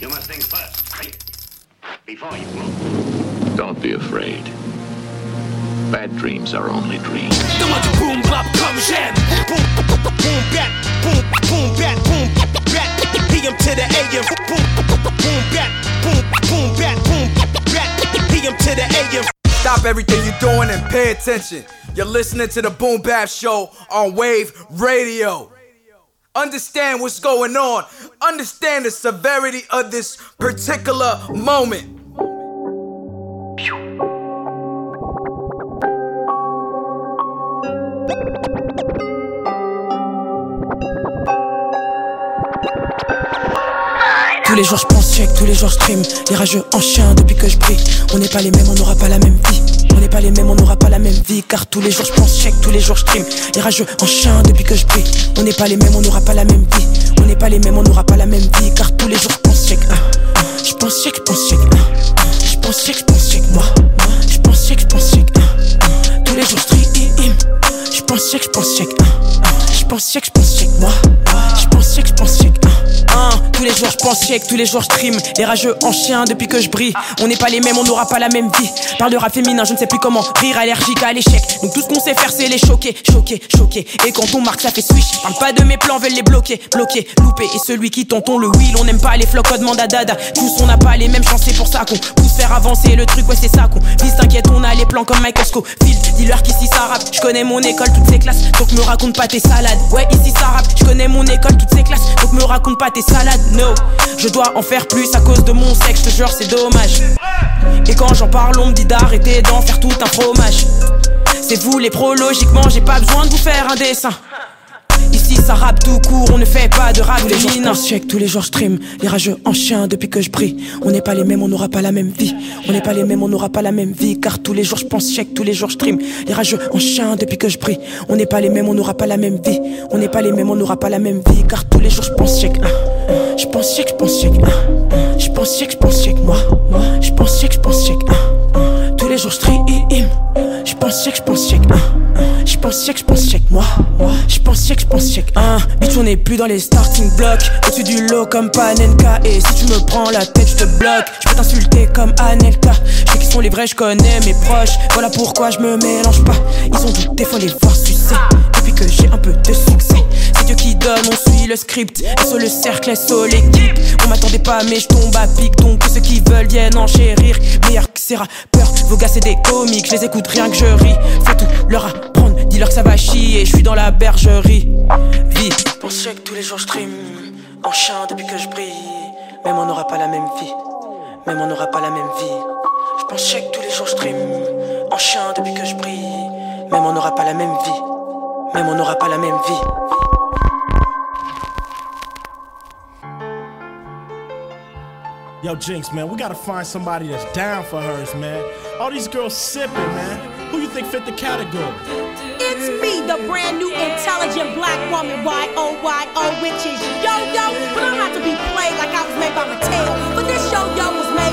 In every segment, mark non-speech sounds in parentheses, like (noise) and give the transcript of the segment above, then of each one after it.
You must think first, right? Before you move. Don't be afraid. Bad dreams are only dreams. Donne-moi boom bap comme j'aime. Boom, boom, bat, boom, boom, bat, boom, bat. PM to the AM. Boom, boom, bat, boom, boom, bat, boom, bat. PM to the AM. Stop everything you're doing and pay attention. You're listening to the Boom Bap Show on Wave Radio. Understand what's going on. Understand the severity of this particular moment. Tous les jours je pense check, tous les jours je stream. Les rageux en chien depuis que je brille On n'est pas les mêmes, on n'aura pas la même vie. On n'est pas les mêmes, on n'aura pas la même vie Car tous les jours je pense check, tous les jours je stream. Les rageux en chien depuis que je brille On n'est pas les mêmes, on n'aura pas la même vie On n'est pas les mêmes, on n'aura pas la même vie Car tous les jours je pense check ah. Je pense check, je pense check ah. Je pense check, je pense check moi Je pense check, je pense check ah. Tous les jours je Je pense check, je pense check Je pense check, je pense check moi Je pense check, je pense check Hein, tous les jours je pense check, tous les jours je stream Les rageux en chien depuis que je brille. On n'est pas les mêmes, on n'aura pas la même vie. Parle rap féminin, je ne sais plus comment Rire. Allergique à l'échec. Donc tout ce qu'on sait faire c'est les choquer, choquer, choquer. Et quand on marque ça fait swish. Parle pas de mes plans, veulent les bloquer, bloquer, louper. Et celui qui tonton le wheel, on n'aime pas les flocos, demande à Tous on n'a pas les mêmes chances, c'est pour ça qu'on pousse faire avancer le truc Ouais c'est ça qu'on vise, t'inquiète on a les plans comme Michael Scofield. Dis-leur qu'ici ça rappe, je connais mon école, toutes ces classes. Donc me raconte pas tes salades. Ouais ici ça rappe, je connais mon école, toutes ces classes. Donc me raconte pas tes salades, no Je dois en faire plus à cause de mon sexe, je te jure c'est dommage. Et quand j'en parle on me dit d'arrêter d'en faire tout un fromage. C'est vous les pros, logiquement j'ai pas besoin de vous faire un dessin ça rappe tout court, on ne fait pas de rap Tous les jours je féminin. pense check, tous les jours stream Les rageux en chien depuis que je brille On n'est pas les mêmes, on n'aura pas la même vie On n'est pas les mêmes, on n'aura pas la même vie Car tous les jours je pense check, tous les jours je stream Les rageux en chien depuis que je brille On n'est pas les mêmes, on n'aura pas la même vie On n'est pas les mêmes, on n'aura pas la même vie Car tous les jours je pense check ah. Je pense check, je pense check ah. Je pense check, je pense check moi Je pense check, je pense check ah. Tous les jours je stream Je pense check, je pense check ah. Je pense check, je pense check moi. Check, je pense check ah. Bitch on n'est plus dans les starting blocks. Au-dessus du lot comme Panenka. Et si tu me prends la tête je te bloque. Je peux t'insulter comme Anelka. Je sais qui sont les vrais, je connais mes proches. Voilà pourquoi je me mélange pas. Ils ont douté, faut les voir sucer. Depuis que j'ai un peu de succès. C'est Dieu qui donne, on suit le script. Sur le cercle, sur l'équipe. On m'attendait pas mais je tombe à pic. Donc que ceux qui veulent viennent enchérir Meilleur que ces rappeurs, vos gars des comiques Je les écoute rien que je ris. Faut tout leur apprendre, dis-leur que ça va chier Je suis dans la bergerie. Vie On sait que tous les jours je stream En chien depuis que je brille. Même on n'aura pas la même vie Même on n'aura pas la même vie. Je pense check tous les jours je stream En chien depuis que je brille. Même on n'aura pas la même vie Même on n'aura pas la même vie Yo, Jinx, man, we gotta find somebody that's down for hers, man. All these girls sipping, man. Who you think fit the category? It's me, the brand new intelligent black woman, Y-O-Y-O, which is yo-yo, but I don't have to be played like I was made by Mattel. But this yo-yo was made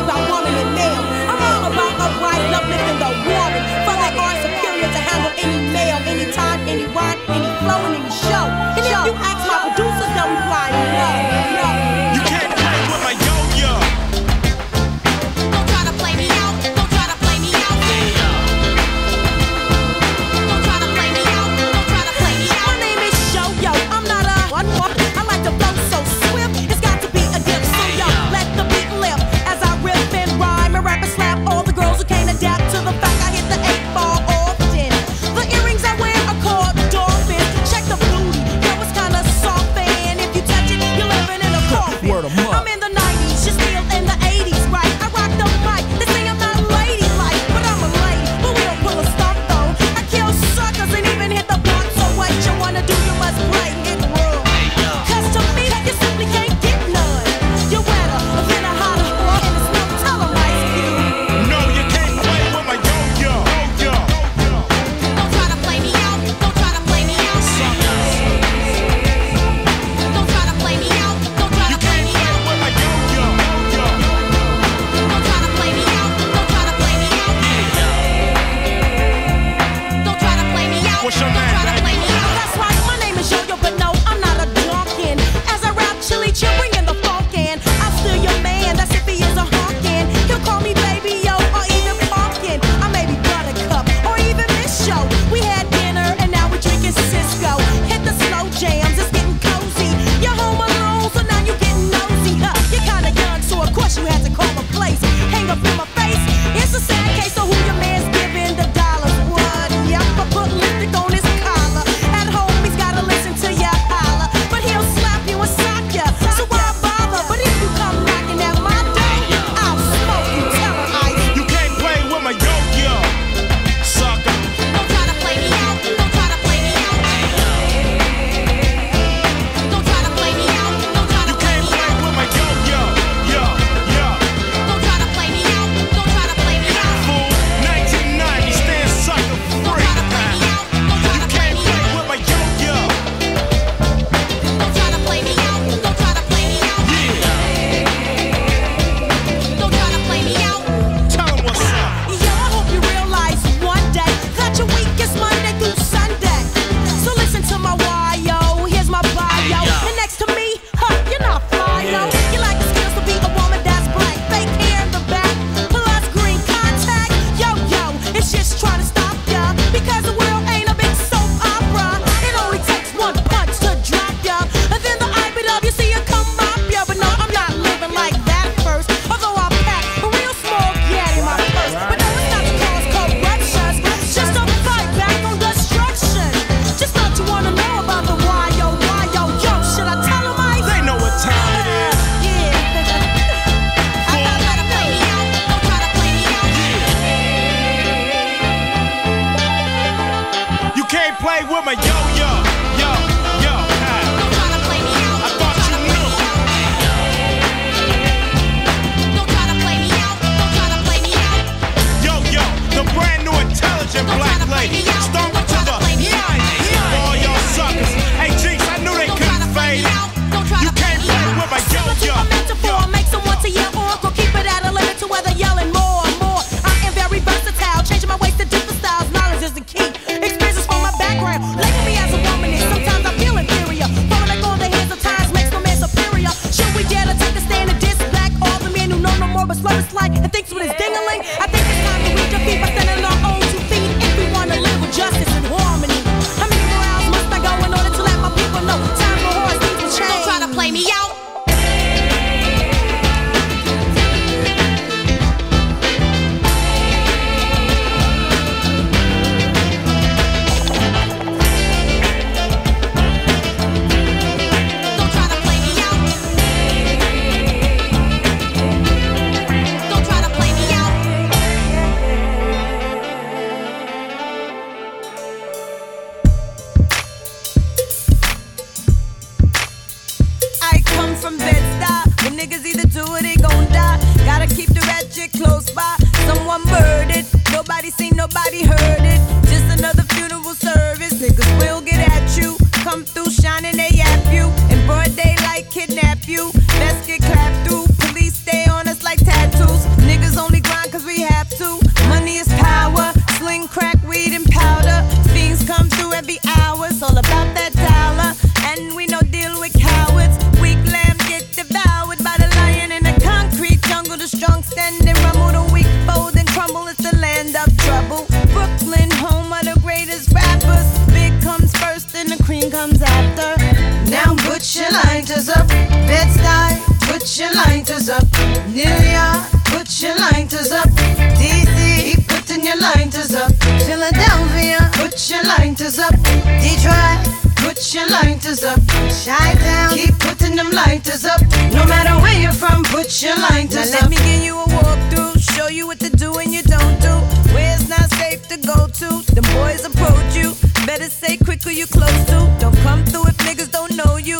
lighters up. New York, put your lighters up. DC, keep putting your lighters up. Philadelphia, put your lighters up. Detroit, put your lighters up. Chi-Town. keep putting them lighters up. No matter where you're from, put your lighters now up. Let me give you a walkthrough, show you what to do and you don't do. Where it's not safe to go to, the boys approach you. Better say quick who you close to. Don't come through if niggas don't know you.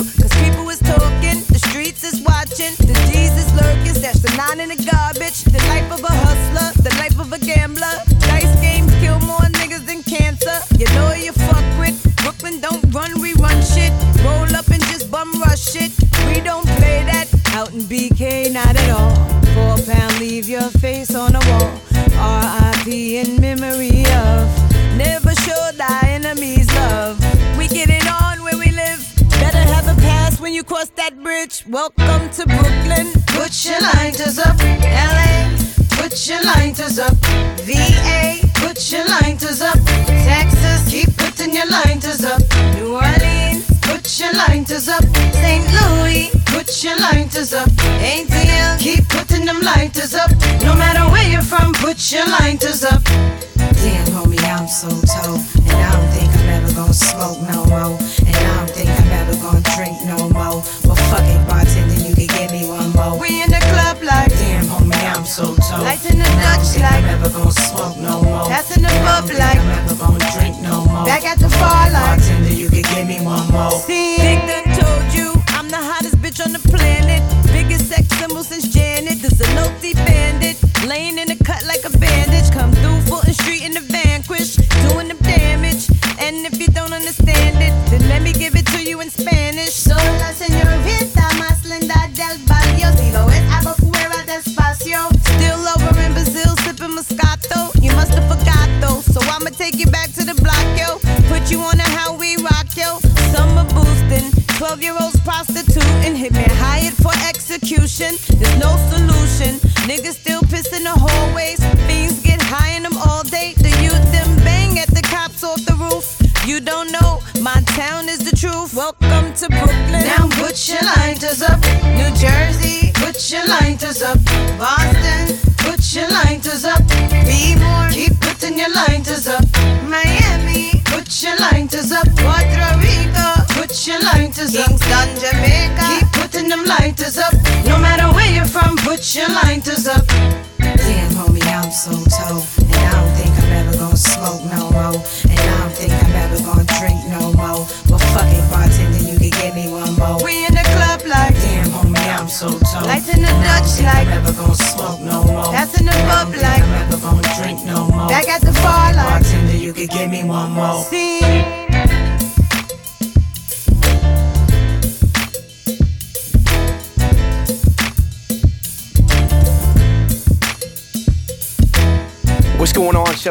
cross that bridge. Welcome to Brooklyn. Put your lighters up, LA. Put your lighters up, VA. Put your lighters up, Texas. Keep putting your lighters up, New Orleans. Put your lighters up, St. Louis. Put your lighters up, ATL. Keep putting them lighters up. No matter where you're from, put your lighters up. Damn, homie, I'm so tall, and I don't think I'm ever gonna smoke no more. Passing the Dutch like I'm never gonna smoke no more. Passing the bub like I'm never gonna drink no more. Back at the bar like bartender, you can give me one more.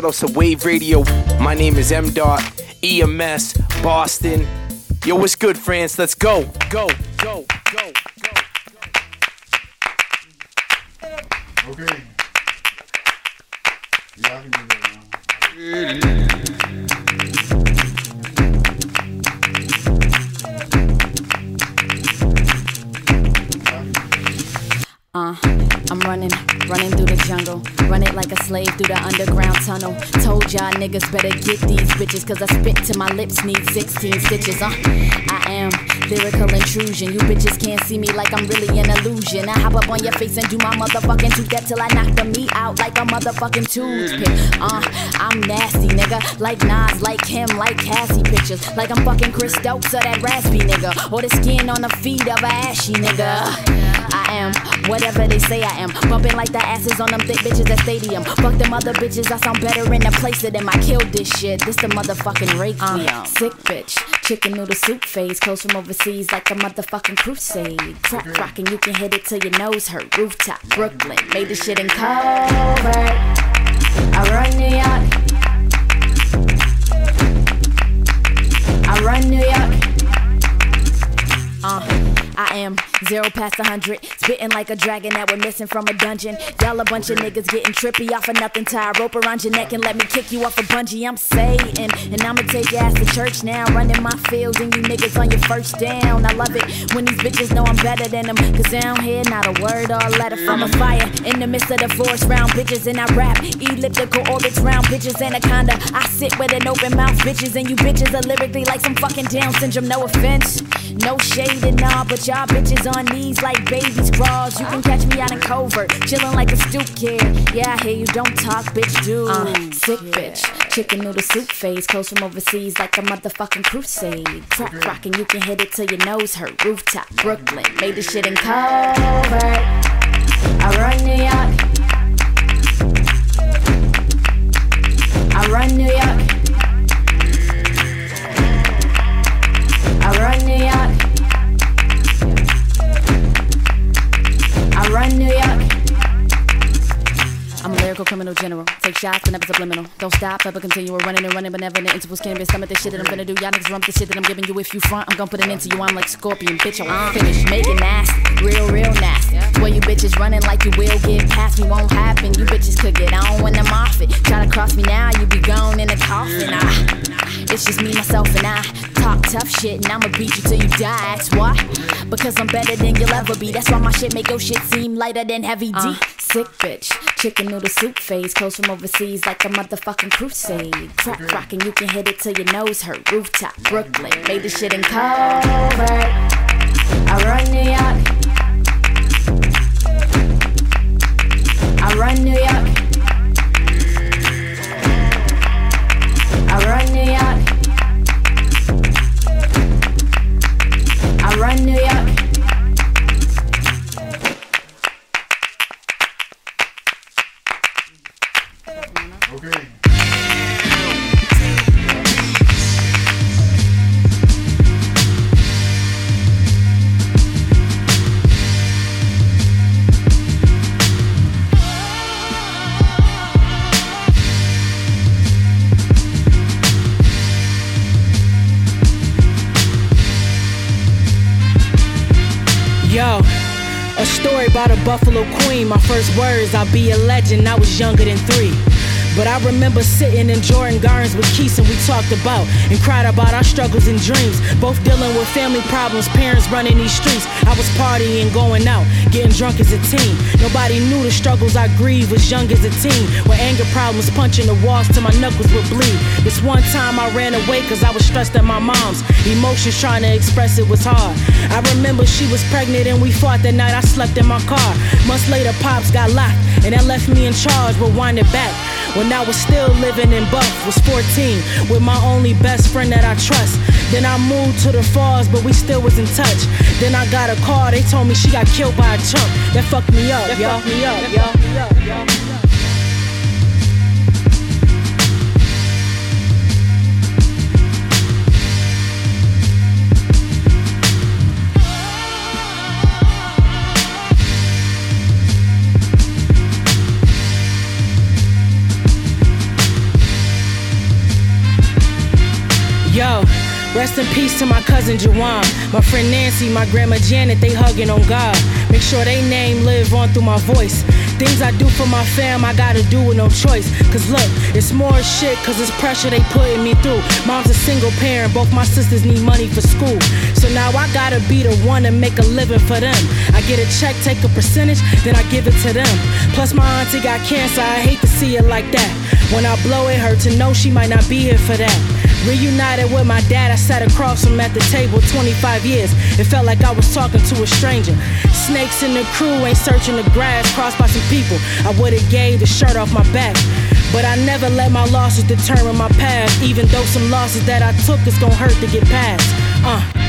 Shout outs to Wave Radio. My name is M. Dot, EMS, Boston. Yo, what's good, France? Let's go, go, go, go, go. go. Okay. Yeah, Uh, I'm running jungle. Run it like a slave through the underground tunnel. Told y'all niggas better get these bitches, cause I spit till my lips need 16 stitches. Uh, I am lyrical intrusion. You bitches can't see me like I'm really an illusion. I hop up on your face and do my motherfucking two that till I knock the meat out like a motherfucking toothpick. Uh, I'm nasty, nigga. Like Nas, like him, like Cassie pictures. Like I'm fucking Chris Stokes or that raspy nigga. Or the skin on the feet of a ashy nigga. I am whatever they say I am. Bumping like the asses on them thick bitches at stadium. Fuck them other bitches, I sound better in the place of them. I killed this shit. This the motherfucking rake uh, Sick bitch, chicken noodle soup phase. Close from overseas like a motherfucking crusade. Crack rockin', you can hit it till your nose hurt. Rooftop, Brooklyn, made this shit in covert. I run New York. I run New York. Uh. I am zero past a hundred, spitting like a dragon that we're missing from a dungeon. Y'all a bunch of niggas getting trippy off of nothing. Tie a rope around your neck and let me kick you off a bungee. I'm Satan, and I'ma take your ass to church now. Running my field and you niggas on your first down. I love it when these bitches know I'm better than them. Cause I don't hear not a word or a letter from a fire. In the midst of the forest round bitches and I rap. Elliptical orbits round bitches anaconda. I sit with an open mouth bitches and you bitches are lyrically like some fucking Down syndrome. No offense, no shade and all, but y'all bitches on knees like babies crawls. You can catch me out in covert, chillin' like a stoop kid. Yeah, I hear you don't talk, bitch, do. Uh, sick bitch, chicken noodle soup phase, close from overseas like a motherfucking crusade. Crack rockin', you can hit it till your nose hurt. Rooftop, Brooklyn, made this shit in covert. I run New York. I run New York. Run New York. I'm lyrical criminal general. Take shots, but never subliminal. Don't stop, ever continue. We're running and running, but never in the intervals. Can't be stomach this shit that I'm gonna do. Y'all niggas rump the shit that I'm giving you. If you front, I'm gonna put an end to you. I'm like Scorpion, bitch. I won't finish. Make it nasty, real, real nasty. Where you bitches running like you will get past me, won't happen. You bitches could get on when I'm off it. Try to cross me now, you be gone in a coffin. Ah, it's just me, myself, and I. Talk tough shit, and I'ma beat you till you die. That's why. Because I'm better than you'll ever be. That's why my shit make your shit seem lighter than heavy D. Uh, sick bitch, chicken noodle soup phase. Close from overseas like a motherfucking crusade. Crack rockin', you can hit it till your nose hurt. Rooftop, Brooklyn, made this shit in covert. I run New York. I run New York. Buffalo Queen. My first words, I'll be a legend. I was younger than three. But I remember sitting in Jordan Gardens with Keith and we talked about and cried about our struggles and dreams. Both dealing with family problems, parents running these streets. I was partying, going out, getting drunk as a teen. Nobody knew the struggles I grieved was young as a teen. With anger problems, punching the walls till my knuckles would bleed. This one time I ran away cause I was stressed at my mom's. Emotions trying to express it was hard. I remember she was pregnant and we fought that night I slept in my car. Months later, Pops got locked and that left me in charge, but winded back. When I was still living in Buff, was 14, with my only best friend that I trust. Then I moved to the falls, but we still was in touch. Then I got a call, they told me she got killed by a chump. That fucked me up, that yo. Fucked me up, yo. Rest in peace to my cousin Jawan, my friend Nancy, my grandma Janet, they hugging on God. Make sure they name live on through my voice. Things I do for my fam, I gotta do with no choice. Cause look, it's more shit, cause it's pressure they putting me through. Mom's a single parent, both my sisters need money for school. So now I gotta be the one to make a living for them. I get a check, take a percentage, then I give it to them. Plus, my auntie got cancer, I hate to see it like that. When I blow it, hurt to know she might not be here for that. Reunited with my dad, I sat across him at the table 25 years. It felt like I was talking to a stranger. Snakes in the crew ain't searching the grass, crossed by some people. I would've gave the shirt off my back. But I never let my losses determine my path, even though some losses that I took is gonna hurt to get past. Uh.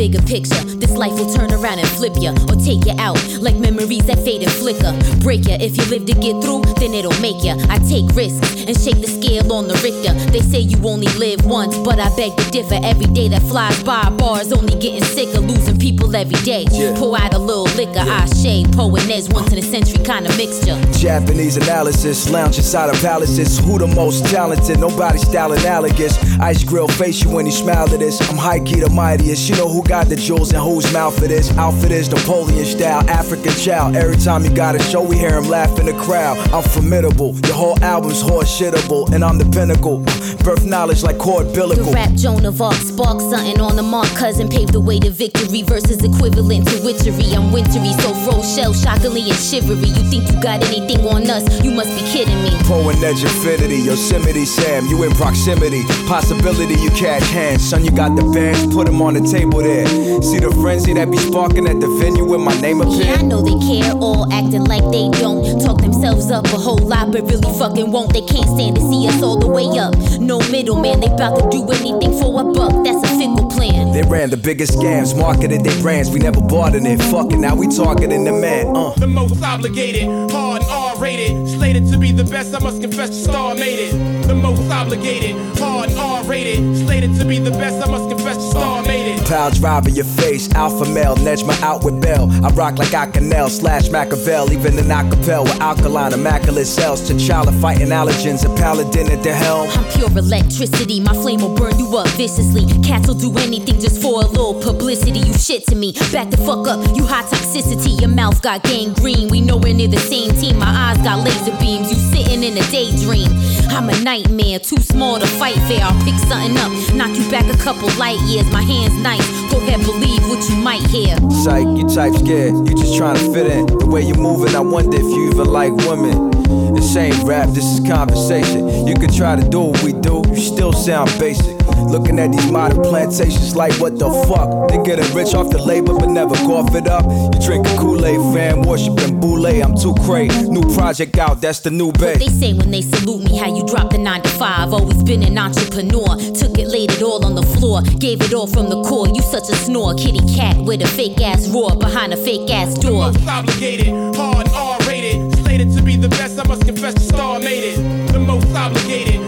Bigger picture. This life will turn around and flip ya or take ya out like memories that fade and flicker. Break ya if you live to get through, then it'll make ya. I take risks and shake the scale on the Richter. They say you only live once, but I beg to differ. Every day that flies by, bars only getting sicker, losing people every day. Yeah. Pour out a little liquor, yeah. I shade, poet Nez, once in a century kind of mixture. Japanese analysis, lounge inside of palaces. Who the most talented? Nobody style analogous. Ice grill face you when you smile at this. I'm high key the mightiest. You know who got the jewels and whose mouth it is. Outfit is Napoleon style, African child. Every time you got a show, we hear him laugh in the crowd. I'm formidable. Your whole album's horse shittable, and I'm the pinnacle. Birth knowledge like cord billicle. The rap Joan of Arc spark something on the mark, cousin paved the way to victory versus equivalent to witchery. I'm wintry, so Rochelle, shockingly and shivery. You think you got anything on us? You must be kidding me. Poet Edge Infinity, Yosemite Sam, you in proximity. Possibility you catch hands, son. You got the bands, put them on the table there. See the frenzy that be sparking at the venue with my name appear. Yeah, I know they care, all acting like they don't. Talk themselves up a whole lot, but really fucking won't. They can't stand to see us all the way up. No middleman, they bout to do anything for a buck. That's a fickle plan. They ran the biggest scams, marketed their brands. We never bought in it. Fucking now we targeting the man. Uh. The most obligated, hard and R rated. Slated to be the best, I must confess, the star made it. The most obligated, hard and R rated. Slated to be the best, I must confess, the star made it. Pal driver, your face, alpha male, Nejma out with Bell. I rock like Acanel slash Machiavelli, even in acapella with alkaline, immaculate cells. T'Challa fighting allergens, a paladin at the helm. I'm pure electricity, my flame will burn you up viciously. Cats will do anything just for a little publicity. You shit to me, back the fuck up, you high toxicity. Your mouth got gangrene, we nowhere near the same team. My eyes got laser beams, you sitting in a daydream. I'm a nightmare, too small to fight fair. I'll pick something up, knock you back a couple light years. My hand's nice, go ahead, believe what you might hear. Psych, you type scared, you just trying to fit in. The way you're moving, I wonder if you even like women. This ain't rap, this is conversation. You can try to do what we do, you still sound basic. Looking at these modern plantations like what the fuck? They getting rich off the labor but never cough it up. You drinking Kool-Aid, fan worshiping Boule. I'm too crazy. New project out, that's the new base. What they say when they salute me, how you drop the nine to five. Always been an entrepreneur. Took it, laid it all on the floor. Gave it all from the core. You such a snore. Kitty cat with a fake ass roar behind a fake ass door. The most obligated, hard R rated. Slated to be the best, I must confess the star made it. The most obligated,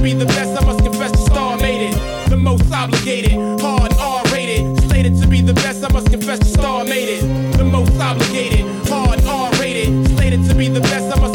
to be the best, I must confess the star made it. The most obligated, hard R rated. Slated to be the best, I must confess the star made it. The most obligated, hard R rated. Slated to be the best, I must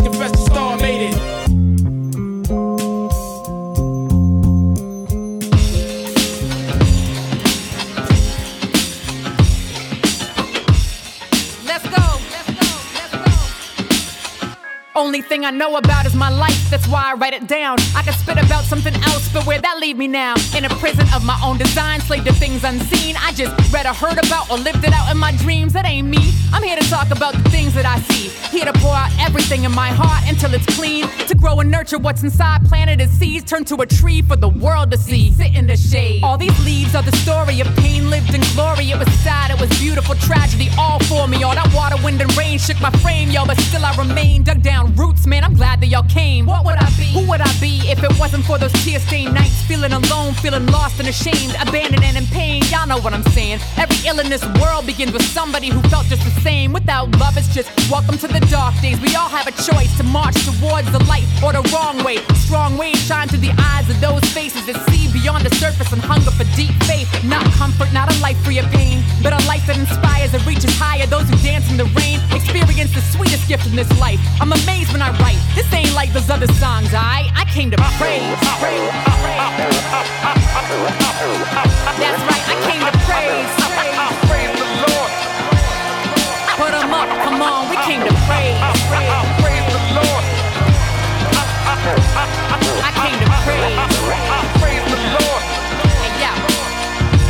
thing I know about is my life, that's why I write it down. I could spit about something else, but where that leave me now? In a prison of my own design, slave to things unseen. I just read or heard about or lived it out in my dreams. That ain't me. I'm here to talk about the things that I see. Here to pour out everything in my heart until it's clean. To grow and nurture what's inside, planted as seeds, turn to a tree for the world to see. Sit in the shade. All these leaves are the story of pain lived in glory. It was sad, it was beautiful, tragedy all for me. All that water, wind, and rain shook my frame, y'all, but still I remain dug down roots, man. I'm glad that y'all came. What would I be? Who would I be if it wasn't for those tear stained nights? Feeling alone, feeling lost and ashamed, abandoned and in pain. Y'all know what I'm saying. Every ill in this world begins with somebody who felt just the same. Without love, it's just welcome to the dark days. We all have a choice to march towards the light or the wrong way. Strong ways shine through the eyes of those faces that see beyond the surface and hunger for deep faith. Not comfort, not a life free of pain, but a life that inspires and reaches higher. Those who dance in the rain experience the sweetest gift in this life. I'm amazed when I write. This ain't like those other songs, I I came to praise. praise. That's right, I came to. Praise come on, we came to praise. Praise the Lord. I came to praise. Praise the Lord. Hey, yeah.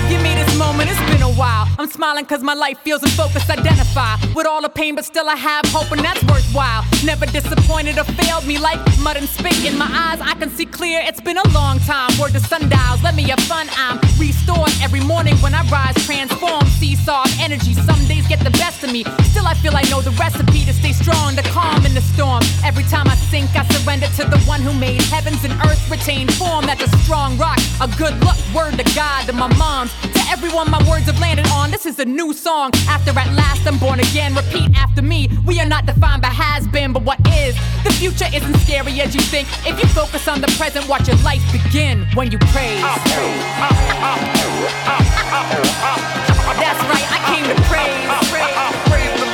Give me this moment, it's been a while. I'm smiling cause my life feels in focus. Identify with all the pain, but still I have hope, and that's worthwhile. Never disappointed or failed me like mud and spit in my eyes. I can see clear, it's been a long time. Word to sundials, let me have fun. I'm restored every morning when I rise, transform, seesaw energy. Some days get the best of me. Still, I feel I know the recipe to stay strong, to calm in the storm. Every time I sink, I surrender to the one who made heavens and earth retain form. That's a strong rock, a good luck, word to God, to my moms, to everyone my words have landed on. This is a new song. After at last I'm born again, repeat after me. We are not defined by has been, but what is. The future isn't scary as you think. If you focus on the present, watch your life begin when you praise. That's right, I came to praise. Praise the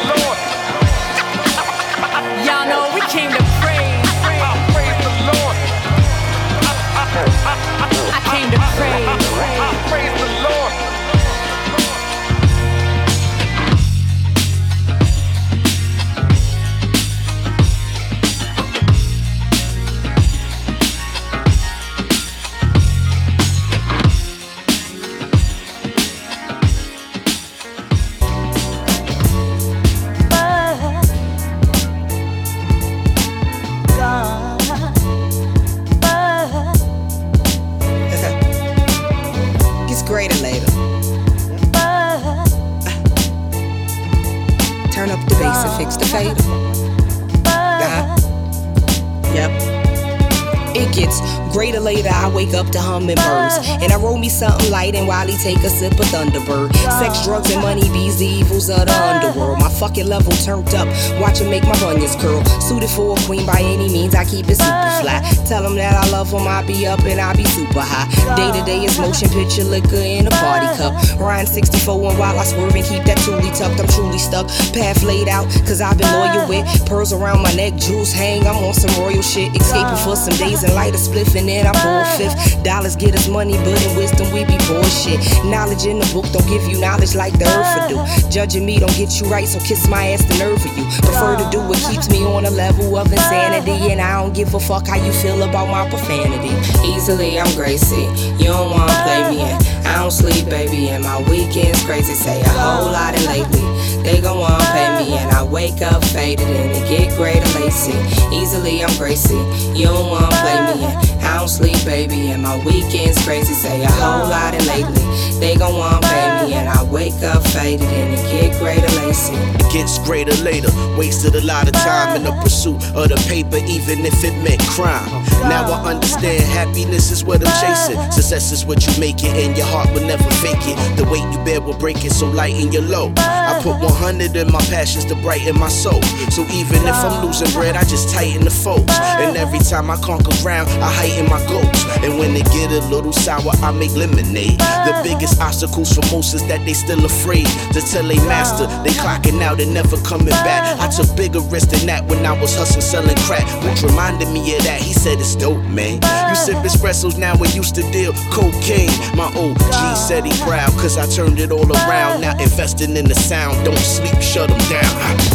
wake up to hummingbirds. And I roll me something light and while he take a sip of Thunderbird. Sex, drugs, and money bees, the evils of the underworld. My fucking level turned up. Watch it make my bunions curl. Suited for a queen by any means, I keep it super fly. Tell them that I love them, I be up and I be super high. Day to day is motion picture liquor in a party cup. Ryan 64 and while I swerve and keep that truly tucked, I'm truly stuck. Path laid out, cause I've been loyal with pearls around my neck, jewels hang. I'm on some royal shit. Escaping for some days and light a spliff and then I pour fifth. Dollars get us money, but in wisdom we be bullshit. Knowledge in the book don't give you knowledge like the earth do. Judging me don't get you right, so kiss my ass the nerve of you. Prefer to do what keeps me on a level of insanity, and I don't give a fuck how you feel about my profanity. Easily I'm Gracie, you don't wanna play me in. I don't sleep, baby, and my weekends crazy. Say a whole lot and lately they gon' wanna pay me, and I wake up faded and it get greater lacy. Easily I'm Gracie, you don't wanna play me in. I don't sleep, baby, and my weekends crazy. Say a whole lot and lately they gon' want baby. and I wake up faded and it get greater. It gets greater later. Wasted a lot of time in the pursuit of the paper, even if it meant crime. Now I understand happiness is what I'm chasing. Success is what you make it, and your heart will never fake it. The weight you bear will break it, so lighten your load. I put 100 in my passions to brighten my soul. So even if I'm losing bread, I just tighten the folds. And every time I conquer ground, I heighten my goals. And when they get a little sour, I make lemonade. The biggest obstacles for most is that they still afraid to tell they master they clocking out and never coming back. I took bigger risks than that when I was hustling selling crack, which reminded me of that. He said it's dope, man. You sip espressos now we used to deal cocaine. My old G said he proud cause I turned it all around. Now investing in the sound, don't sleep, shut them down.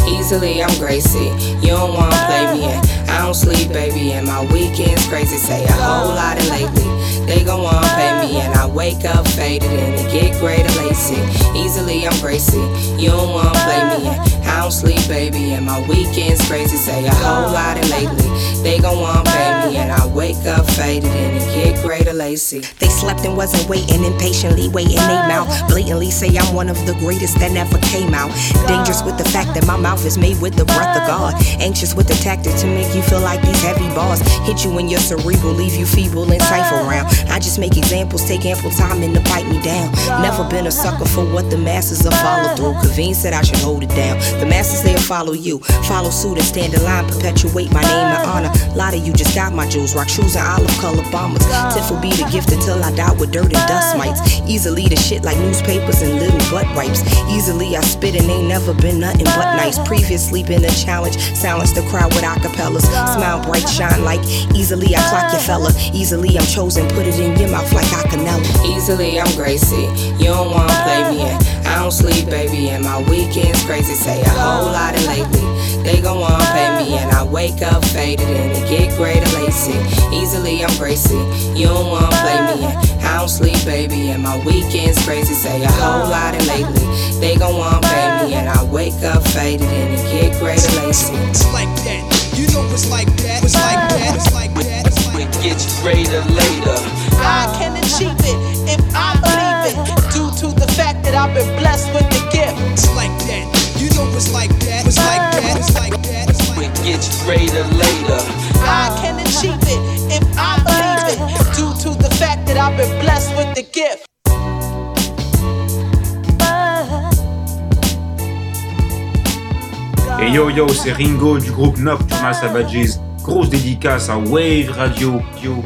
Easily I'm Gracie, you don't wanna play me. I don't sleep, baby, and my weekends crazy. Say a whole lot and lately they gon' wanna pay me, and I wake up faded and it get greater lacy. Easily I'm Gracie, you don't wanna play me in. I don't sleep, baby, and my weekends crazy. Say a whole lot and lately they gon' wanna pay me, and I wake up faded and it get greater lacy. They slept and wasn't waiting, impatiently waiting they mouth. Blatantly say I'm one of the greatest that never came out. Dangerous with the fact that my mouth is made with the breath of God. Anxious with the tactic to make you feel like these heavy bars hit you in your cerebral, leave you feeble and cipher round. I just make examples, take ample time and to bite me down. Never been a sucker for what the masses will follow through. Kaveen said I should hold it down. The masses they'll follow you, follow suit and stand in line, perpetuate my name and honor. lot of you just got my jewels, rock shoes and olive color bombers. Tiff will be the gift until I die with dirt and dust mites. Easily the shit like newspapers and little butt wipes. Easily I spit and ain't never been nothing but nice. Previously been a challenge, silence the crowd with acapellas. Smile bright, shine like easily I clock your fella. Easily I'm chosen, put it in your mouth like I canella. Easily I'm Gracie, you don't wanna play me in. I don't sleep, baby, and my weekends crazy. Say a whole lot of lately. They gon' wanna pay me, and I wake up faded and it get greater lacy. Easily I'm Gracie, you don't wanna play me in. I don't sleep, baby, and my weekends crazy. Say a whole lot of lately. They gon' wanna pay me, and I wake up faded and it get greater lacy. Like that. You know it's like that, it's like that, it's like that. It's like that. It gets greater later. I can achieve it if I believe it. Due to the fact that I've been blessed with the gift. It's like that. You know it's like that, it's like that, it's like that. It's like that. It gets greater later. I can achieve it if I believe it. Due to the fact that I've been blessed with the gift. Et yo yo, c'est Ringo du groupe Nocturnal Savages. Grosse dédicace à Wave Radio. Yo.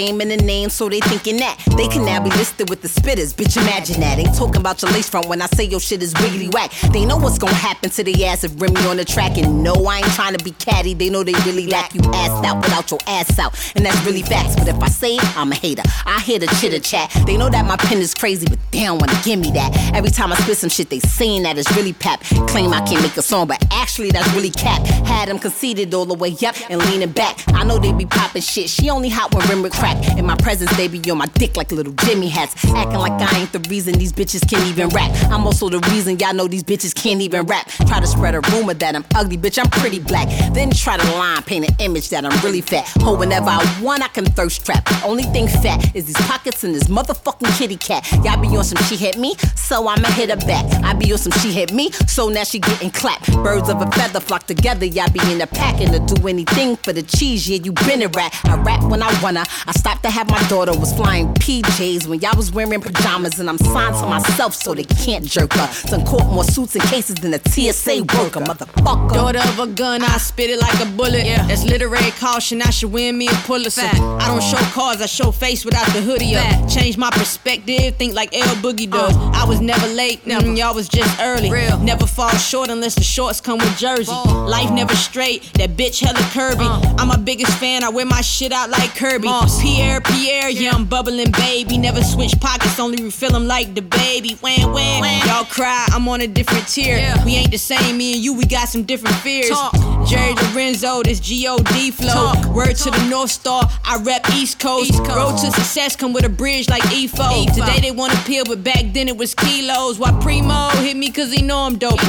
Fame and a name, so they thinking that they can now be listed with the spitters. Bitch, imagine that. Ain't talking about your lace front when I say your shit is wiggly whack. They know what's gonna happen to the ass if Remy on the track. And no, I ain't trying to be catty. They know they really lack you ass out without your ass out. And that's really facts. But if I say it, I'm a hater. I hear the chitter chat. They know that my pen is crazy, but they don't wanna give me that. Every time I spit some shit, they saying that it's really pap. Claim I can't make a song, but actually that's really cap. Had them conceited all the way up and leaning back. I know they be popping shit. She only hot when rim crack. In my presence, they be on my dick like little Jimmy hats. Acting like I ain't the reason these bitches can't even rap. I'm also the reason y'all know these bitches can't even rap. Try to spread a rumor that I'm ugly, bitch, I'm pretty black. Then try to line paint an image that I'm really fat. Ho, whenever I want, I can thirst trap. Only thing fat is these pockets and this motherfucking kitty cat. Y'all be on some she hit me, so I'ma hit her back. I be on some she hit me, so now she getting clapped. Birds of a feather flock together, y'all be in a pack and to do anything for the cheese. Yeah, you been a rat. I rap when I wanna. I stopped to have my daughter was flying PJs when y'all was wearing pajamas, and I'm signed to myself so they can't jerk her. Done caught more suits and cases than a TSA worker, motherfucker. Daughter of a gun, I spit it like a bullet. Yeah. That's literary caution, I should win me a Pulitzer. I don't show cars, I show face without the hoodie up. Change my perspective, think like L Boogie does. Uh. I was never late, never. Mm, y'all was just early. Real. Never fall short unless the shorts come with jersey. Ball. Life never straight, that bitch hella curvy. Uh. I'm my biggest fan, I wear my shit out like Kirby. Moss. Pierre, Pierre, yeah, I'm bubbling baby. Never switch pockets, only refill them like the baby. Wham, wham. wham. Y'all cry, I'm on a different tier. Yeah. We ain't the same, me and you, we got some different fears. Talk. Jerry Lorenzo, this G-O-D flow. Talk. Word Talk. to the North Star, I rep East Coast. East Coast. Road to success come with a bridge like EFO. EFO. Today they wanna peel, but back then it was kilos. Why Primo hit me cause he know I'm dope.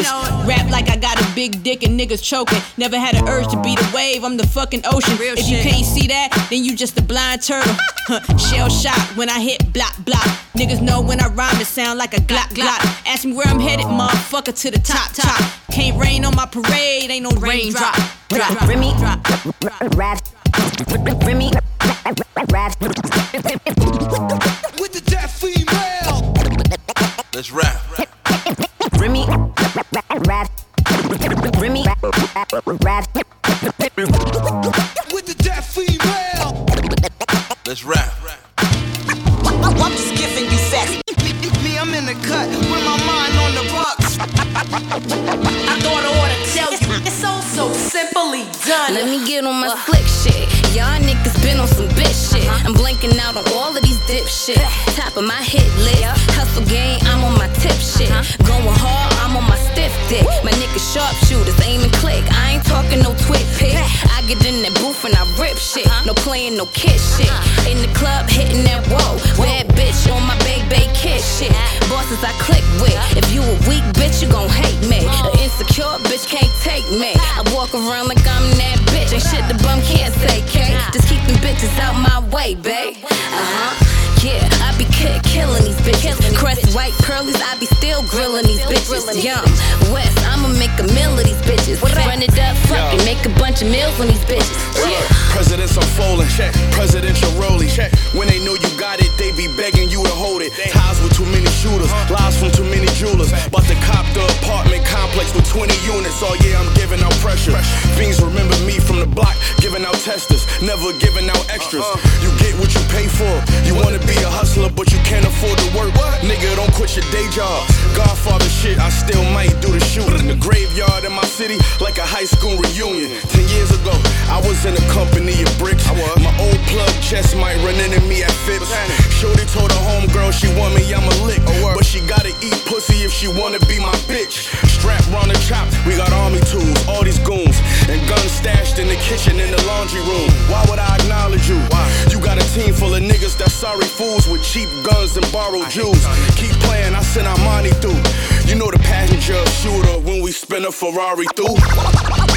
Rap like I got a big dick and niggas choking. Never had an urge to be the wave, I'm the fucking ocean. Real if shit. you can't see that, then you just a blind turtle. (laughs) Shell shot when I hit block block. Niggas know when I rhyme it sound like a glock glock. Ask me where I'm headed, motherfucker, to the top top. Can't rain on my parade, ain't no raindrop. Drop, Remy, drop, rap, Remy, rap. With the deaf female. Let's rap. Remy, rap. Remy, rap. With the deaf female. Let's rap. Done. Let me get on my slick shit. Y'all niggas been on some bitch shit. I'm blanking out on all of these dip shit. Top of my hit list. Hustle game, I'm on my tip shit. Going hard, I'm on my stiff dick. My niggas sharpshooters, aim and click. I ain't talking no twit pick. I get in that booth and I rip shit. No playing no kid shit. In the club, hitting that whoa. Bad bitch on my big bay kid shit. Bosses I click with. If you a weak bitch, you gon' hate me. An insecure bitch can't take me. I walk around like I'm that bitch. Ain't shit the bum can't say, K. Just keep them bitches out my way, babe. Uh huh. Yeah, I be ki- killing these bitches. Crest white curlies, I be still grilling these bitches. Young West, I'ma make a meal of these bitches. Run it up, fuck it, make a bunch of meals on these bitches. Yeah. Presidents are unfolding, check. Presidential rolling, check. When they know you got it, they be begging you to hold it. Ties with too many shooters, lies from too many jewelers. About to cop the apartment complex with 20 units. Oh yeah, I'm giving out pressure. Fiends remember me from the block, giving out testers, never giving out extras. You get what you pay for. You wanna be a hustler, but you can't afford to work. Nigga, don't quit your day job. Godfather shit, I still might do the shooting. In the graveyard in my city, like a high school reunion. Ten years ago, I was in a company of bricks. My old plug chest might run into me at Phipps. Shorty told her homegirl she want me, I'm a lick. But she gotta eat pussy if she wanna be my bitch. Strap round the chop, we got army tools, all these goons. And guns stashed in the kitchen, in the laundry room. Why would I acknowledge you? You got a team full of niggas that's sorry fools with cheap guns and borrowed jewels. Keep playing, I send our money through. You know the passenger shooter when we spin a Ferrari through.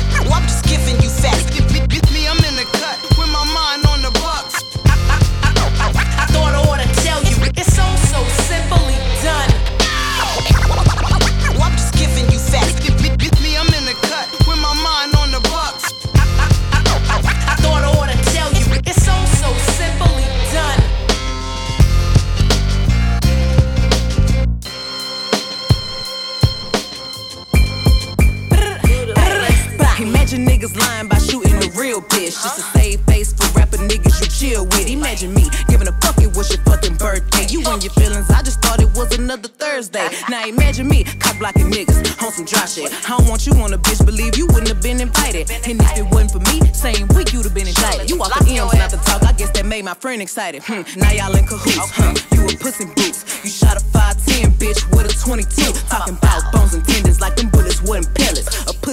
Thursday. Now imagine me cop blocking niggas on some dry shit. I don't want you on a bitch, believe you wouldn't have been invited. And if it wasn't for me, same week you'd have been indicted. You off the M's, not the talk. I guess that made my friend excited. Hmm. Now y'all in cahoots. Huh. You a pussy boots. You shot a 5'10 bitch with a 22. Talking about bones and tendons like them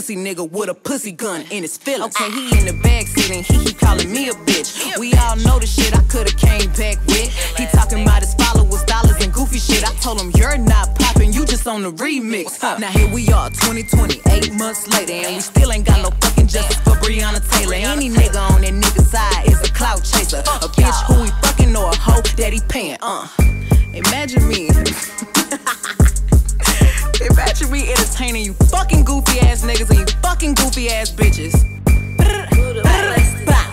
pussy nigga with a pussy gun in his feelings. Okay, he in the backseat and he keep calling me a bitch. We all know the shit I coulda came back with. He talking about his followers, dollars, and goofy shit. I told him you're not popping, you just on the remix. Now here we are, 2020, eight months later, and we still ain't got no fucking justice for Breonna Taylor. Any nigga on that nigga side is a clout chaser, a bitch who he fucking or a hoe that he paying. Uh, imagine me. (laughs) Imagine me entertaining you fucking goofy ass niggas ass bitches.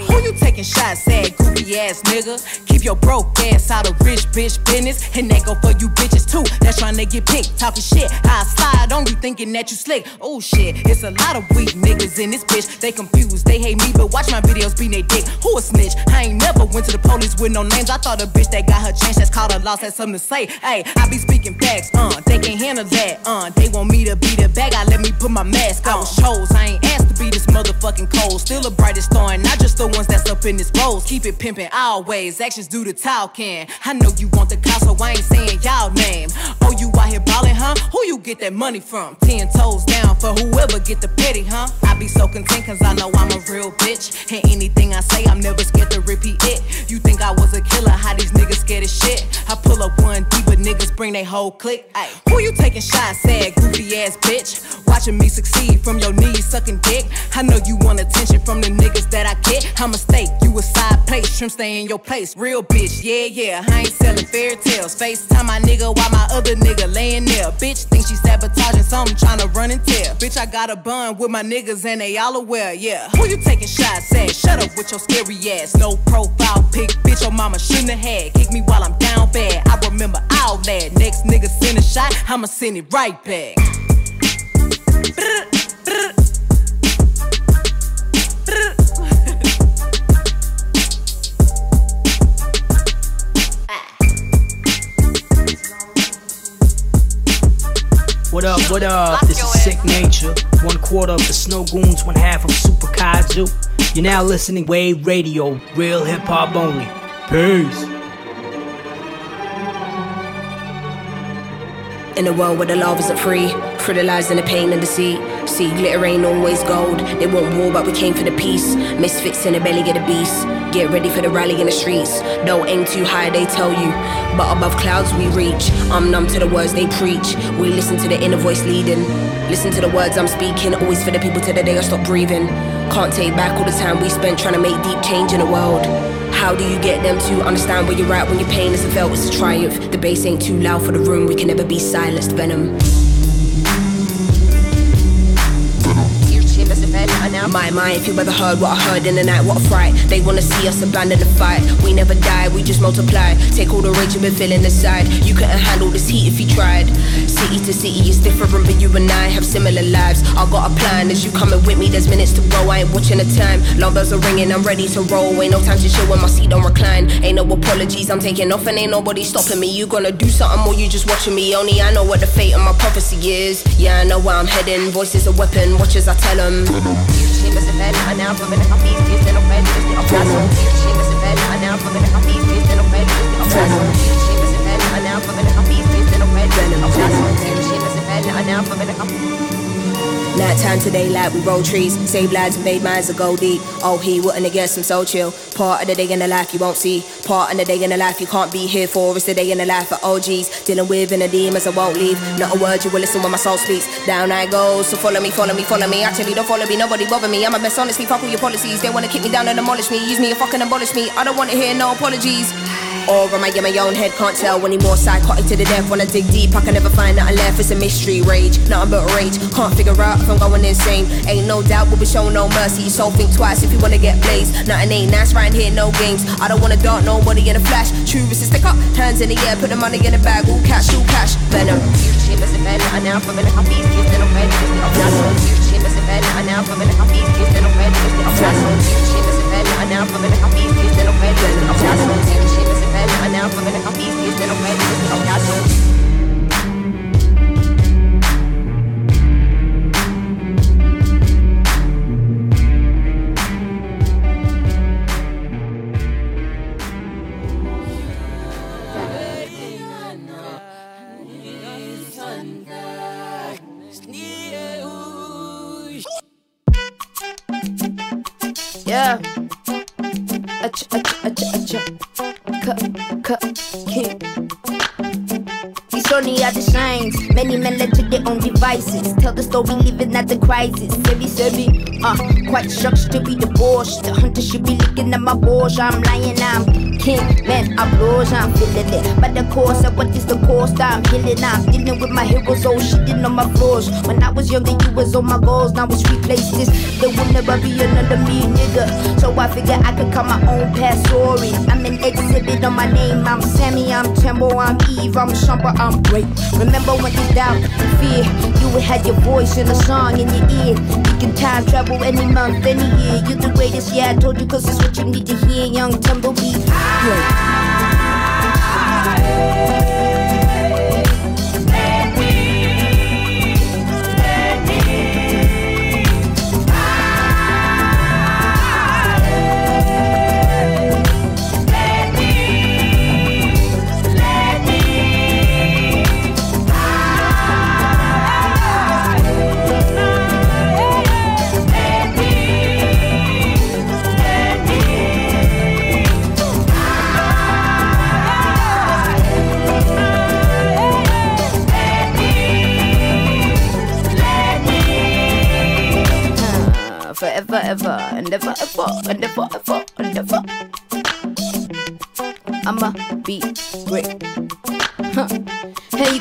Who you taking shots at, goofy ass nigga? Keep your broke ass out of rich bitch business. And that go for you bitches too. That's trying to get picked, talking shit. I slide on you thinking that you slick. Oh shit, it's a lot of weak niggas in this bitch. They confused, they hate me, but watch my videos beat they dick. Who a snitch? I ain't never went to the police with no names. I thought a bitch that got her chance that's called a loss had something to say. Hey, I be speaking facts, uh, they can't handle that, uh. They want me to be the bag, I let me put my mask on. I was chose, I ain't asked to be this motherfucking cold. Still the brightest star, and not just the ones that's up in this rose. Keep it pimpin' always, actions do the talking. I know you want the car, so I ain't saying y'all name. Oh, you out here ballin', huh? Who you get that money from? Ten toes down for whoever get the petty, huh? I be so content cause I know I'm a real bitch. And anything I say, I'm never scared to repeat it. You think I was a killer, how these niggas scared as shit? I pull up one deep, but niggas bring they whole clique. Ay, who you taking shots at, goofy ass bitch? Watching me succeed from your knees sucking dick. I know you want attention from the niggas that I get. I'm a mistake, you a side plate, shrimp stay in your place. Real bitch, yeah, yeah, I ain't selling fairy tales. FaceTime my nigga while my other nigga laying there. Bitch think she sabotaging something, trying to run and tell. Bitch, I got a bun with my niggas and they all aware, yeah. Who you taking shots at? Shut up with your scary ass. No profile pic, bitch, your mama shouldn't have had. Kick me while I'm down bad. I remember all that. Next nigga send a shot, I'ma send it right back. What up, what up? This is Sicknature. One quarter of the Snowgoons, one half of Super Kaiju. You're now listening Wave Radio, real hip hop only. Peace. In a world where the love isn't free, through the lies and the pain and deceit. See, glitter ain't always gold. They want war, but we came for the peace. Misfits in the belly of the beast. Get ready for the rally in the streets. Don't aim too high, they tell you. But above clouds we reach. I'm numb to the words they preach. We listen to the inner voice leading. Listen to the words I'm speaking. Always for the people till the day I stop breathing. Can't take back all the time we spent trying to make deep change in the world. How do you get them to understand where you're at when your pain isn't felt? It's a triumph. The bass ain't too loud for the room. We can never be silenced. Venom. My mind, if you ever heard what I heard in the night, what a fright. They wanna see us abandon the fight. We never die, we just multiply. Take all the rage you've been feeling inside. You couldn't handle this heat if you tried. City to city is different, but you and I have similar lives. I got a plan as you coming with me, there's minutes to go. I ain't watching the time. Long bells are ringing, I'm ready to roll. Ain't no time to chill when my seat don't recline. Ain't no apologies, I'm taking off and ain't nobody stopping me. You gonna do something or you just watching me? Only I know what the fate of my prophecy is. Yeah, I know where I'm heading. Voice is a weapon, watch as I tell them she was a bad I now for the happy days that I'm she was a bad I now for the happy days that I'm she was a bad I now for the happy days that a bad Nighttime today, daylight, we roll trees, save lives made minds go deep. Oh, he wouldn't have guessed I'm so chill. Part of the day in the life you won't see. Part of the day in the life you can't be here for. It's the day in the life of OGs. Dealing with inner demons I won't leave. Not a word you will listen when my soul speaks. Down I go, so follow me, follow me, follow me. Actually, don't follow me, nobody bother me. I'm a best honestly, fuck all your policies. They wanna kick me down and demolish me. Use me and fucking abolish me. I don't wanna hear no apologies. Or am I in my own head? Can't tell anymore. Psychotic to the death. When I dig deep, I can never find nothing left. It's a mystery, rage, nothing but rage. Can't figure out I'm going insane. Ain't no doubt, we'll be showing no mercy. So think twice if you wanna get blazed. Nothing ain't nice right here, no games. I don't wanna dart nobody in a flash. True is to stick up, hands in the air, put the money in the bag. All cash, all cash. Venom. listen bad, now now from being used to no bad, listen, I'm not so shit, listen bad, now now from being used to no bad, listen, I'm not so shit, listen bad, now now from it, I'm being used to no bad, listen, I'm not so Yeah. King. These only are the shines. Many men led to their own devices. Tell the story living at the crisis. Very, very, uh, quite shocked to be divorced. The hunter should be looking at my balls. I'm lying, I'm king, man, I'm blows, I'm feeling it. But the course of what is the cost, I'm healing, I'm dealing with my heroes, oh shitting on my flaws. When I was younger, you was on my goals, now it's replaced. There will never be another me, nigga. So I figure I could cut my own past stories. I'm an exhibit on my name, I'm Sampa, I'm Tembo, I'm Eve, I'm Shumper, I'm great. Remember when you doubt, fear, you had your voice in a song in your ear. You can time travel any month, any year. You're the greatest, yeah, I told you, cause it's what you need to hear, young Tumblebee. forever, ever, and ever, and ever, ever, and ever. I'ma be great.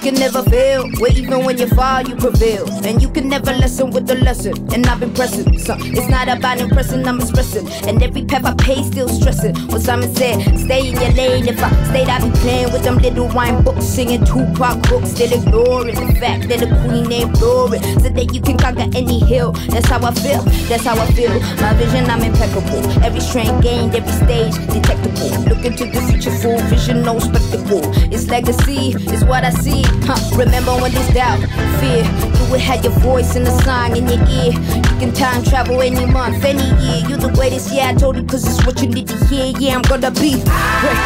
Can never fail. Where even when you fall, you prevail. And you can never lessen with the lesson. And I've been pressing. So it's not about impressing, I'm expressing. And every path I pay, still stressing. What Simon said, stay in your lane. If I stayed, I'd be playing with them little wine books, singing Tupac books, still ignoring the fact that the queen ain't glory. So that you can conquer any hill. That's how I feel. That's how I feel. My vision, I'm impeccable. Every strength gained, every stage detectable. Look into the future, full vision, no spectacle. It's legacy, it's what I see. Huh. Remember when this doubt, fear, you would have your voice in the song in your ear. You can time travel any month, any year. You're the greatest, yeah, I told you, cause it's what you need to hear. Yeah, I'm gonna be great.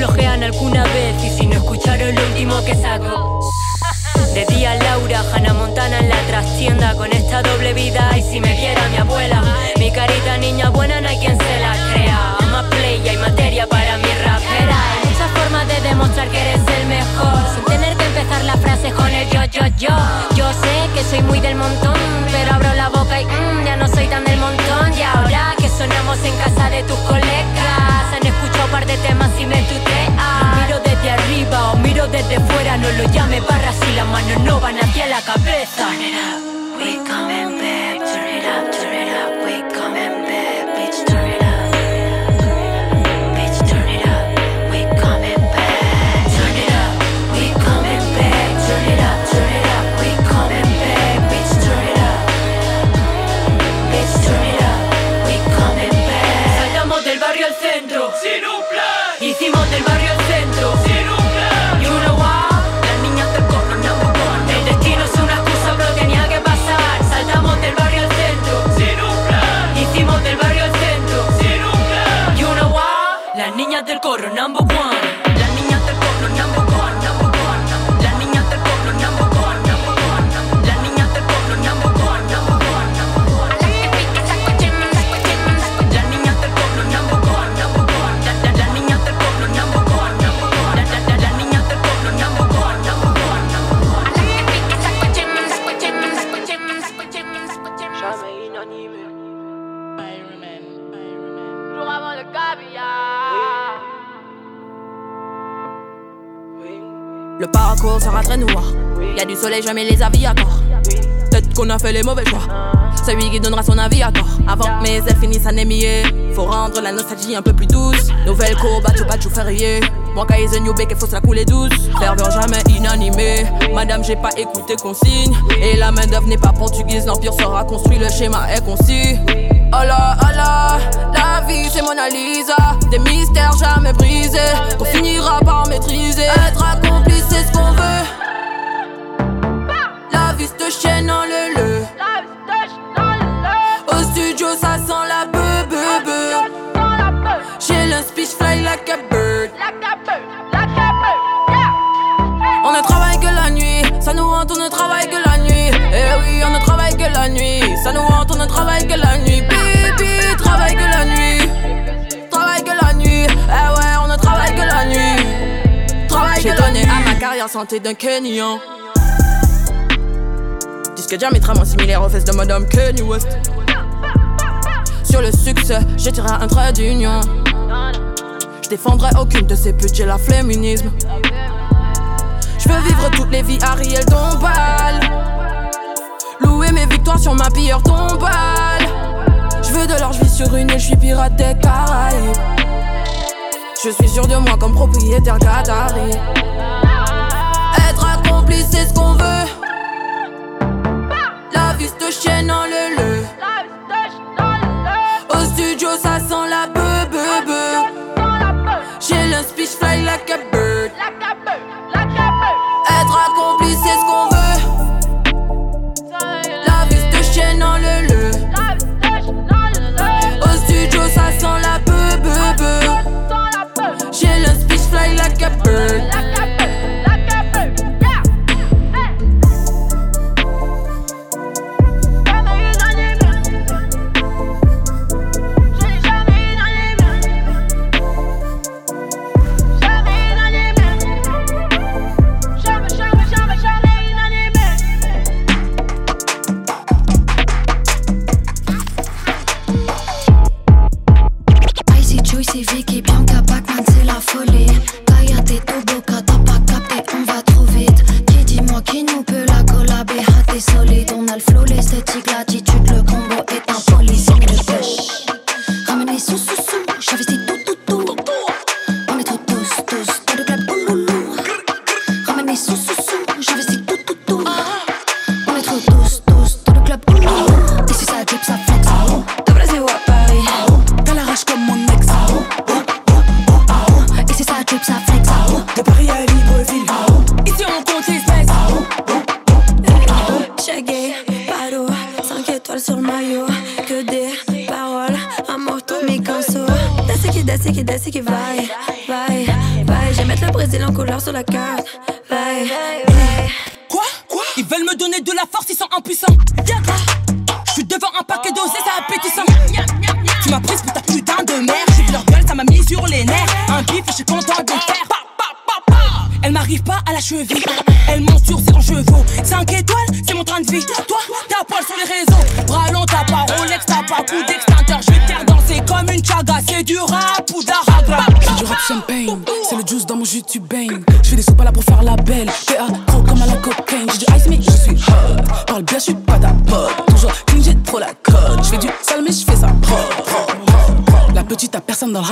Flojean alguna vez. Y si no escucharon lo último que saco. De día Laura, Hannah Montana en la trastienda con esta doble vida y si me viera mi abuela, mi carita niña buena no hay quien se la crea. Más play y hay materia para mi rapera. Hay muchas formas de demostrar que eres el mejor sin tener que empezar las frases con el yo yo yo. Yo sé que soy muy del montón, pero abro la boca y mm, ya no soy tan del montón. Y ahora que sonamos en casa de tus colegas, par de temas y me tutean. Miro desde arriba o miro desde fuera, no lo llame barra si las manos no van hacia la cabeza. Turn it up, we coming back. Turn it up, turn it up, Jamais les aviators. Peut-être qu'on a fait les mauvais choix. Celui qui donnera son avis à tort. Avant mes ailes finissent anémiées. Faut rendre la nostalgie un peu plus douce. Nouvelle courbe, battu, battu, férié. Moi, is a new bec, faut se la couler douce. Ferveur jamais inanimé. Madame, j'ai pas écouté consigne. Et la main d'œuvre n'est pas portugaise. L'empire sera construit, le schéma est concis. Oh là, oh là, la vie c'est Mona Lisa. Des mystères jamais brisés. On finira par maîtriser. Être accompli, c'est ce qu'on veut. Chaîne en le le. Au studio, ça sent la beu beu beu. J'ai le speech fly like a bird. On ne travaille que la nuit, ça nous hante, on ne travaille que la nuit. Eh oui, on ne travaille que la nuit, ça nous hante, on ne travaille que la nuit. Baby, travaille que la nuit, travaille que la nuit. Eh ouais, on ne travaille que la nuit, travaille que la nuit. J'ai donné à ma carrière santé d'un Kenyan. Disque diamétralement similaire aux fesses de Madame Kanye West. Sur le succès, je tirerai un trait d'union. Je défendrai aucune de ces putes, j'ai la féminisme. Je veux vivre toutes les vies Ariel Dombal. Louer mes victoires sur ma pire tombale. Je veux de l'or, sur une île, je suis pirate des Caraïbes. Je suis sûr de moi comme propriétaire Qatari. Être accompli, c'est ce qu'on veut. Vie le le. Au studio, ça sent la beu beu beu. J'ai le speech fly like a bird. Être accompli, c'est ce qu'on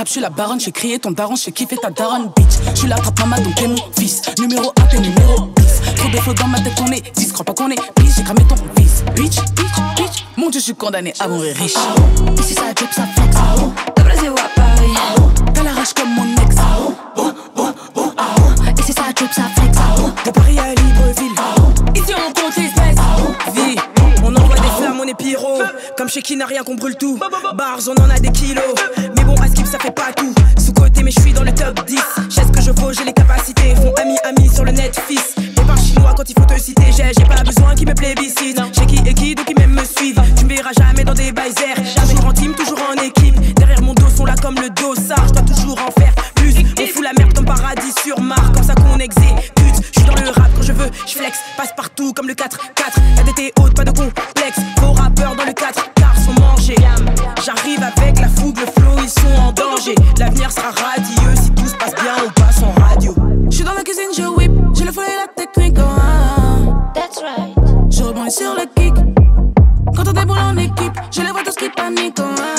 je suis la baronne. J'ai crié ton daron, j'ai kiffé ta daronne, bitch. Je suis la trappe maman, donc t'es mon fils. Numéro 1, t'es numéro 10. Trop de flots dans ma tête, on est 10. Crois pas qu'on est bitch, j'ai cramé ton fils. Bitch, bitch, bitch. Mon dieu, je suis condamné à mourir riche. Ici ça drip, ça flammes, on est pyro. Comme chez qui n'a rien qu'on brûle tout. Bars, on en a des kilos. Mais bon, à skip, ça fait pas tout. Sous côté, mais je suis dans le top 10. J'ai ce que je vaux, j'ai les capacités. Font ami, ami sur le net, fils. Et par chinois quand il faut te citer. J'ai j'ai pas besoin qu'ils me plébiscitent. J'ai qui et qui, donc ils même me suivent. Tu me verras jamais dans des baisers. Toujours en team, toujours en équipe. Derrière mon dos, sont là comme le dossard. Je dois toujours en faire plus. On fout la merde comme paradis sur Mars. Comme ça qu'on exécute. Je suis dans le rap quand je veux, je flex. Passe partout comme le 4-4. Qui